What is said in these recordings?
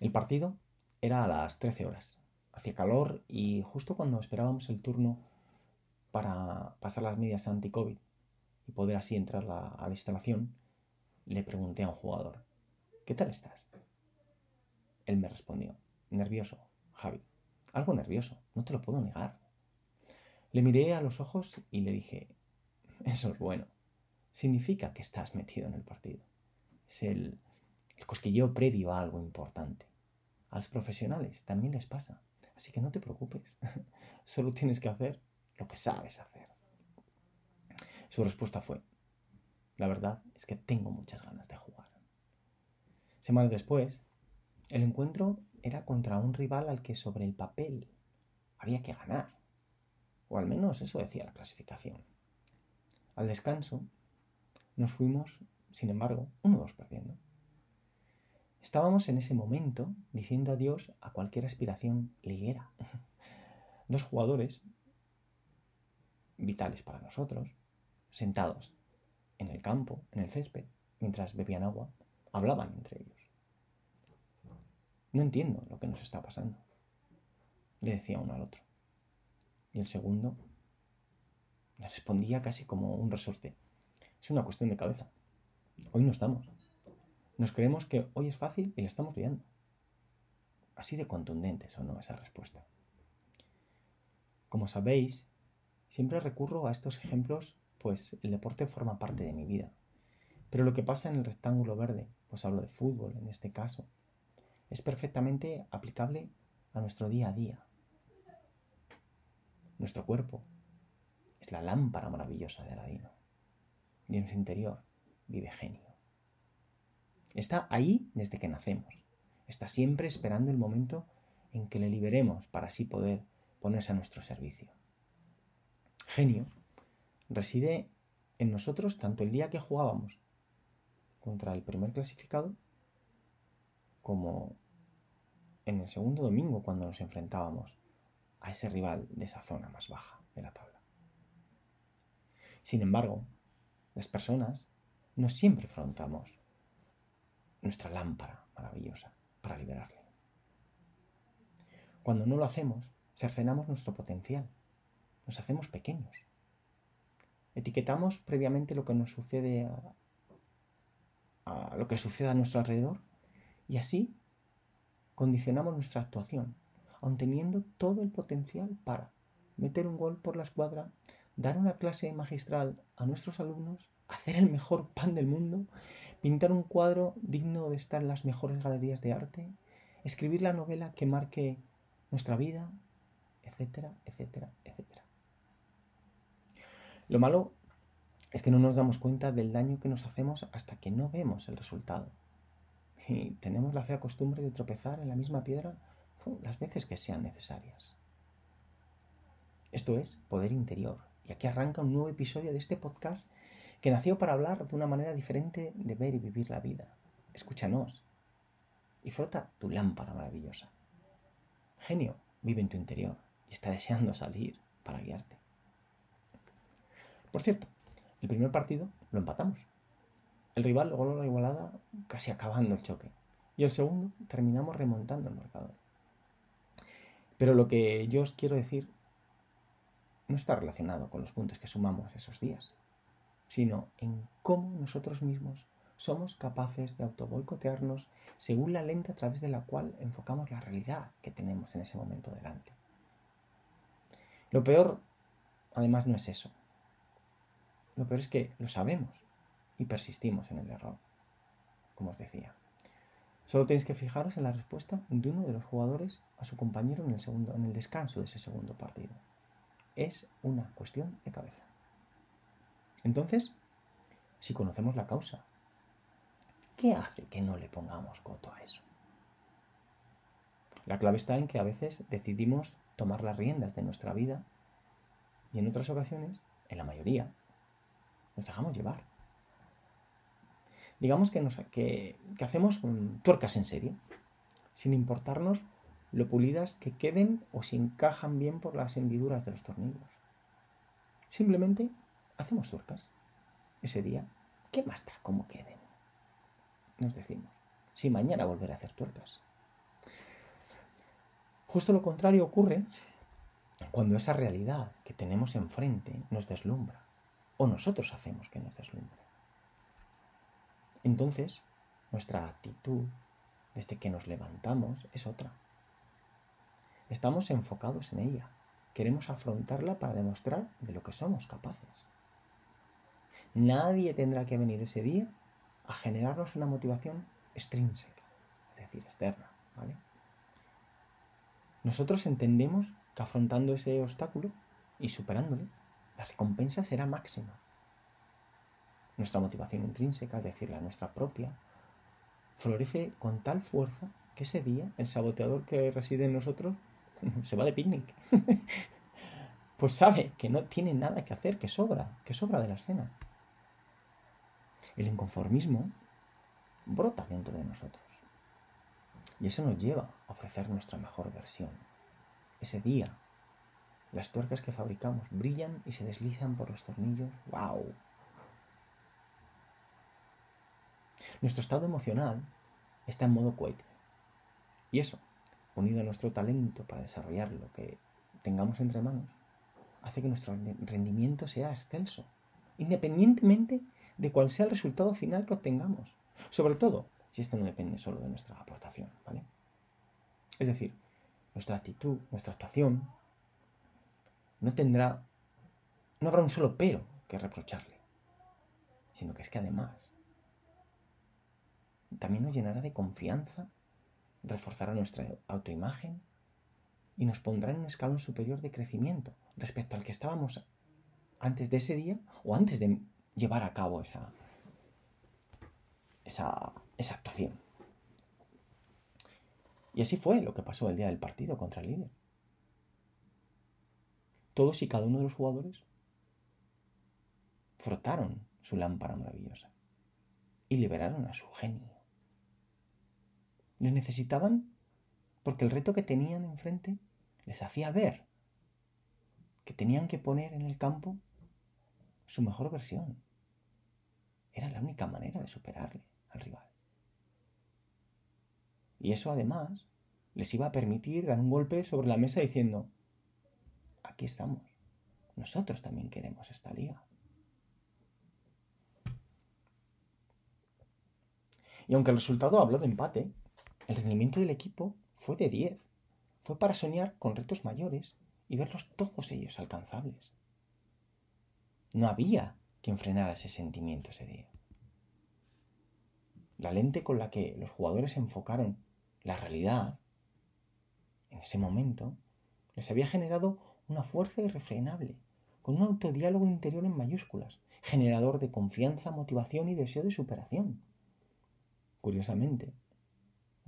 El partido era a las 13 horas. Hacía calor y justo cuando esperábamos el turno para pasar las medidas anti-COVID y poder así entrar a la instalación, le pregunté a un jugador, ¿qué tal estás? Él me respondió, nervioso, Javi, algo nervioso, no te lo puedo negar. Le miré a los ojos y le dije, eso es bueno, significa que estás metido en el partido. Es el, el cosquilleo previo a algo importante. A los profesionales también les pasa, así que no te preocupes, solo tienes que hacer lo que sabes hacer. Su respuesta fue, la verdad es que tengo muchas ganas de jugar. Semanas después, el encuentro era contra un rival al que sobre el papel había que ganar. O al menos eso decía la clasificación. Al descanso, nos fuimos, sin embargo, uno dos perdiendo. Estábamos en ese momento diciendo adiós a cualquier aspiración liguera. Dos jugadores vitales para nosotros, sentados en el campo, en el césped, mientras bebían agua, hablaban entre ellos. No entiendo lo que nos está pasando, le decía uno al otro. Y el segundo le respondía casi como un resorte. Es una cuestión de cabeza. Hoy no estamos. Nos creemos que hoy es fácil y le estamos liando. Así de contundente sonó esa respuesta. Como sabéis, siempre recurro a estos ejemplos pues el deporte forma parte de mi vida. Pero lo que pasa en el rectángulo verde, pues hablo de fútbol en este caso, es perfectamente aplicable a nuestro día a día. Nuestro cuerpo es la lámpara maravillosa de Aladino y en su interior vive genio. Está ahí desde que nacemos. Está siempre esperando el momento en que le liberemos para así poder ponerse a nuestro servicio. Genio reside en nosotros tanto el día que jugábamos contra el primer clasificado como en el segundo domingo cuando nos enfrentábamos a ese rival de esa zona más baja de la tabla. Sin embargo, las personas no siempre afrontamos nuestra lámpara maravillosa para liberarle. Cuando no lo hacemos, cercenamos nuestro potencial, nos hacemos pequeños etiquetamos previamente lo que nos sucede a, lo que sucede a nuestro alrededor y así condicionamos nuestra actuación, aun teniendo todo el potencial para meter un gol por la escuadra, dar una clase magistral a nuestros alumnos, hacer el mejor pan del mundo, pintar un cuadro digno de estar en las mejores galerías de arte, escribir la novela que marque nuestra vida, etcétera, etcétera, etcétera. Lo malo es que no nos damos cuenta del daño que nos hacemos hasta que no vemos el resultado. Y tenemos la fea costumbre de tropezar en la misma piedra las veces que sean necesarias. Esto es Poder Interior. Y aquí arranca un nuevo episodio de este podcast que nació para hablar de una manera diferente de ver y vivir la vida. Escúchanos y frota tu lámpara maravillosa. Genio vive en tu interior y está deseando salir para guiarte. Por cierto, el primer partido lo empatamos. El rival logró la igualada casi acabando el choque. Y el segundo terminamos remontando el marcador. Pero lo que yo os quiero decir no está relacionado con los puntos que sumamos esos días, sino en cómo nosotros mismos somos capaces de autoboicotearnos según la lente a través de la cual enfocamos la realidad que tenemos en ese momento delante. Lo peor, además, no es eso, lo peor es que lo sabemos y persistimos en el error, como os decía. Solo tenéis que fijaros en la respuesta de uno de los jugadores a su compañero en el, en el descanso de ese segundo partido. Es una cuestión de cabeza. Entonces, si conocemos la causa, ¿qué hace que no le pongamos coto a eso? La clave está en que a veces decidimos tomar las riendas de nuestra vida y en otras ocasiones, en la mayoría, nos dejamos llevar. Digamos que, hacemos tuercas en serio, sin importarnos lo pulidas que queden o si encajan bien por las hendiduras de los tornillos. Simplemente hacemos tuercas. Ese día, ¿qué más da cómo queden? Nos decimos, si mañana volveré a hacer tuercas. Justo lo contrario ocurre cuando esa realidad que tenemos enfrente nos deslumbra o nosotros hacemos que nos deslumbre. Entonces, nuestra actitud desde que nos levantamos es otra. Estamos enfocados en ella. Queremos afrontarla para demostrar de lo que somos capaces. Nadie tendrá que venir ese día a generarnos una motivación extrínseca, es decir, externa, ¿vale? Nosotros entendemos que afrontando ese obstáculo y superándole, la recompensa será máxima. Nuestra motivación intrínseca, es decir, la nuestra propia, florece con tal fuerza que ese día el saboteador que reside en nosotros se va de picnic. pues sabe que no tiene nada que hacer, que sobra, que sobra de la escena. El inconformismo brota dentro de nosotros. Y eso nos lleva a ofrecer nuestra mejor versión. Ese día, las tuercas que fabricamos brillan y se deslizan por los tornillos. ¡Wow! Nuestro estado emocional está en modo cohete. Y eso, unido a nuestro talento para desarrollar lo que tengamos entre manos, hace que nuestro rendimiento sea excelso, independientemente de cuál sea el resultado final que obtengamos. Sobre todo si esto no depende solo de nuestra aportación, ¿vale? Es decir, nuestra actitud, nuestra actuación, no tendrá, no habrá un solo pero que reprocharle, sino que es que además también nos llenará de confianza, reforzará nuestra autoimagen y nos pondrá en un escalón superior de crecimiento respecto al que estábamos antes de ese día o antes de llevar a cabo esa, esa, esa actuación. Y así fue lo que pasó el día del partido contra el líder. Todos y cada uno de los jugadores frotaron su lámpara maravillosa y liberaron a su genio. Le necesitaban porque el reto que tenían enfrente les hacía ver que tenían que poner en el campo su mejor versión. Era la única manera de superarle al rival. Y eso además les iba a permitir dar un golpe sobre la mesa diciendo, aquí estamos, nosotros también queremos esta liga. Y aunque el resultado habló de empate, el rendimiento del equipo fue de 10. Fue para soñar con retos mayores y verlos todos ellos alcanzables. No había quien frenara ese sentimiento ese día. La lente con la que los jugadores enfocaron la realidad en ese momento les había generado una fuerza irrefrenable, con un autodiálogo interior en mayúsculas, generador de confianza, motivación y deseo de superación. Curiosamente,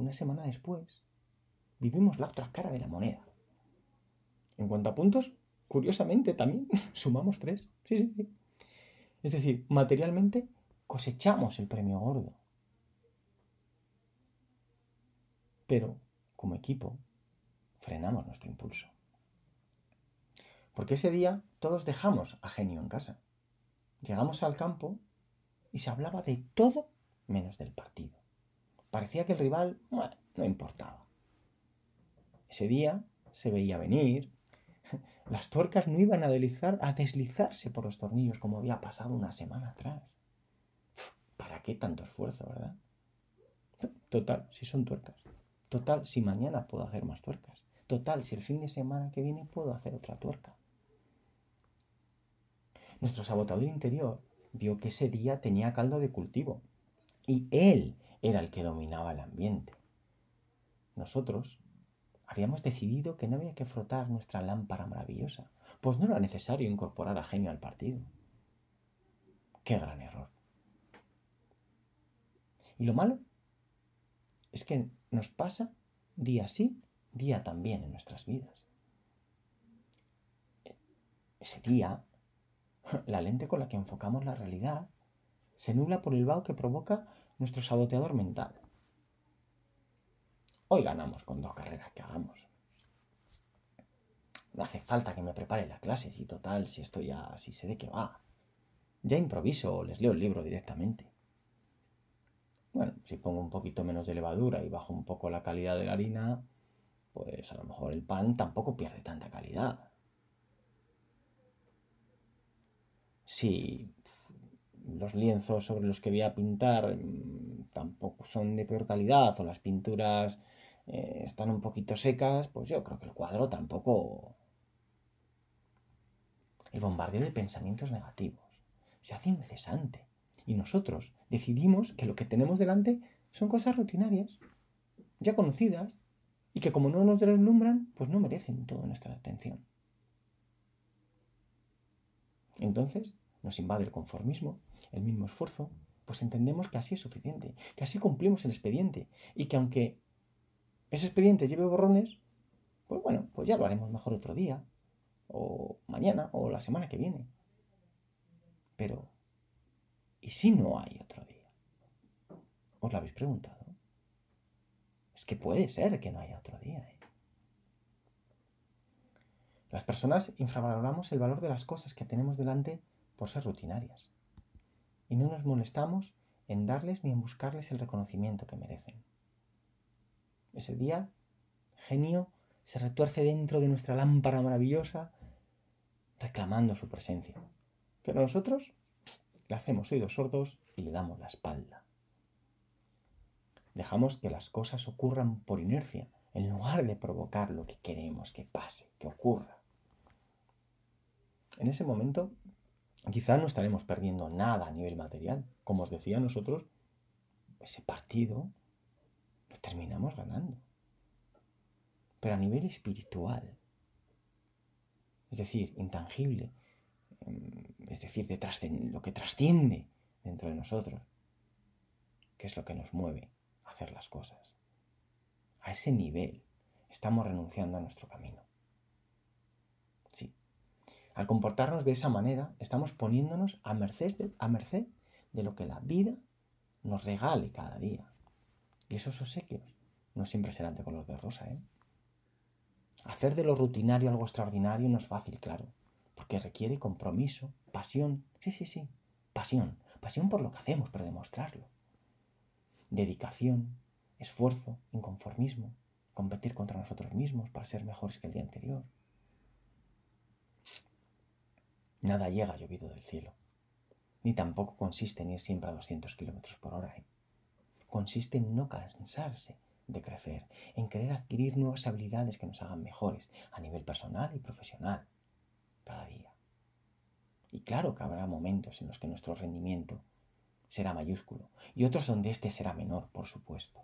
una semana después, vivimos la otra cara de la moneda. En cuanto a puntos, curiosamente también sumamos tres. Sí, sí, sí. Es decir, materialmente cosechamos el premio gordo. Pero, como equipo, frenamos nuestro impulso. Porque ese día todos dejamos a Genio en casa. Llegamos al campo y se hablaba de todo menos del partido. Parecía que el rival no importaba. Ese día se veía venir. Las tuercas no iban a, deslizar, a deslizarse por los tornillos como había pasado una semana atrás. ¿Para qué tanto esfuerzo, verdad? Total, si son tuercas. Total, si mañana puedo hacer más tuercas. Total, si el fin de semana que viene puedo hacer otra tuerca. Nuestro sabotador interior vio que ese día tenía caldo de cultivo y él era el que dominaba el ambiente. Nosotros habíamos decidido que no había que frotar nuestra lámpara maravillosa, pues no era necesario incorporar a genio al partido. ¡Qué gran error! Y lo malo es que nos pasa día sí, día también en nuestras vidas. Ese día, la lente con la que enfocamos la realidad se nubla por el vaho que provoca nuestro saboteador mental. Hoy ganamos con dos carreras que hagamos. No hace falta que me prepare la clase, si total, si estoy ya, si sé de qué va. Ya improviso o les leo el libro directamente. Bueno, si pongo un poquito menos de levadura y bajo un poco la calidad de la harina, pues a lo mejor el pan tampoco pierde tanta calidad. Si los lienzos sobre los que voy a pintar mm, tampoco son de peor calidad o las pinturas eh, están un poquito secas, pues yo creo que el cuadro tampoco... El bombardeo de pensamientos negativos se hace incesante y nosotros decidimos que lo que tenemos delante son cosas rutinarias, ya conocidas, y que como no nos deslumbran, pues no merecen toda nuestra atención. Entonces nos invade el conformismo, el mismo esfuerzo, pues entendemos que así es suficiente, que así cumplimos el expediente y que aunque ese expediente lleve borrones, pues bueno, pues ya lo haremos mejor otro día, o mañana, o la semana que viene. Pero, ¿y si no hay otro día? ¿Os lo habéis preguntado? Es que puede ser que no haya otro día. ¿eh? Las personas infravaloramos el valor de las cosas que tenemos delante por ser rutinarias. Y no nos molestamos en darles ni en buscarles el reconocimiento que merecen. Ese día, genio se retuerce dentro de nuestra lámpara maravillosa, reclamando su presencia. Pero nosotros le hacemos oídos sordos y le damos la espalda. Dejamos que las cosas ocurran por inercia, en lugar de provocar lo que queremos que pase, que ocurra. En ese momento, quizá no estaremos perdiendo nada a nivel material. Como os decía, nosotros, ese partido lo terminamos ganando. Pero a nivel espiritual, es decir, intangible, mm, es decir, de lo que trasciende dentro de nosotros, que es lo que nos mueve a hacer las cosas. A ese nivel estamos renunciando a nuestro camino. Sí. Al comportarnos de esa manera, estamos poniéndonos a merced de, lo que la vida nos regale cada día. Y esos obsequios no siempre serán de color de rosa, ¿eh? Hacer de lo rutinario algo extraordinario no es fácil, claro, porque requiere compromiso, pasión, sí, sí, sí, pasión, pasión por lo que hacemos, para demostrarlo. Dedicación, esfuerzo, inconformismo, competir contra nosotros mismos para ser mejores que el día anterior. Nada llega llovido del cielo, ni tampoco consiste en ir siempre a 200 kilómetros por hora. ¿eh? consiste en no cansarse de crecer, en querer adquirir nuevas habilidades que nos hagan mejores a nivel personal y profesional cada día. Y claro que habrá momentos en los que nuestro rendimiento será mayúsculo y otros donde éste será menor, por supuesto.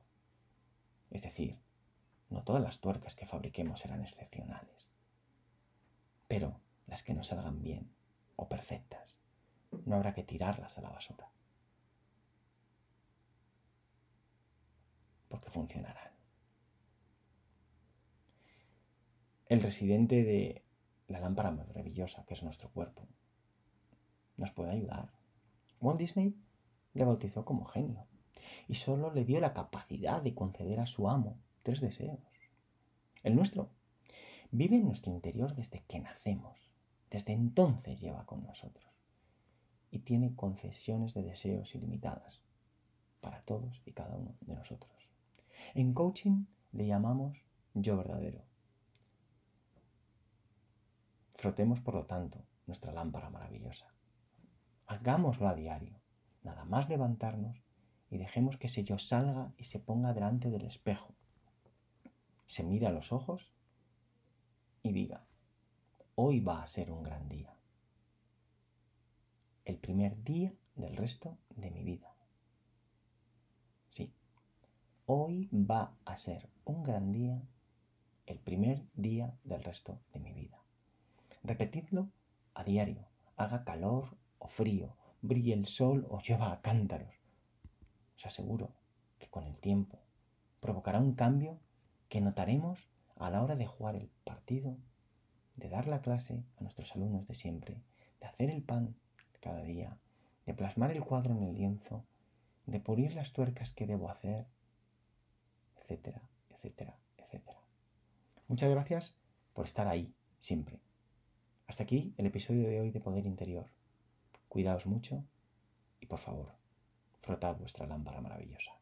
Es decir, no todas las tuercas que fabriquemos serán excepcionales, pero las que nos salgan bien no habrá que tirarlas a la basura. porque funcionarán. El residente de la lámpara maravillosa, que es nuestro cuerpo, nos puede ayudar. Walt Disney le bautizó como genio y solo le dio la capacidad de conceder a su amo tres deseos. El nuestro vive en nuestro interior desde que nacemos. Desde entonces lleva con nosotros y tiene concesiones de deseos ilimitadas para todos y cada uno de nosotros. En coaching le llamamos yo verdadero. Frotemos, por lo tanto, nuestra lámpara maravillosa. Hagámoslo a diario, nada más levantarnos y dejemos que ese yo salga y se ponga delante del espejo. Se mire a los ojos y diga, hoy va a ser un gran día. El primer día del resto de mi vida. Sí, hoy va a ser un gran día, el primer día del resto de mi vida. Repetidlo a diario, haga calor o frío, brille el sol o llueva a cántaros. Os aseguro que con el tiempo provocará un cambio que notaremos a la hora de jugar el partido, de dar la clase a nuestros alumnos de siempre, de hacer el pan cada día, de plasmar el cuadro en el lienzo, de pulir las tuercas que debo hacer, etcétera, etcétera, etcétera. Muchas gracias por estar ahí, siempre. Hasta aquí el episodio de hoy de Poder Interior. Cuidaos mucho y por favor, frotad vuestra lámpara maravillosa.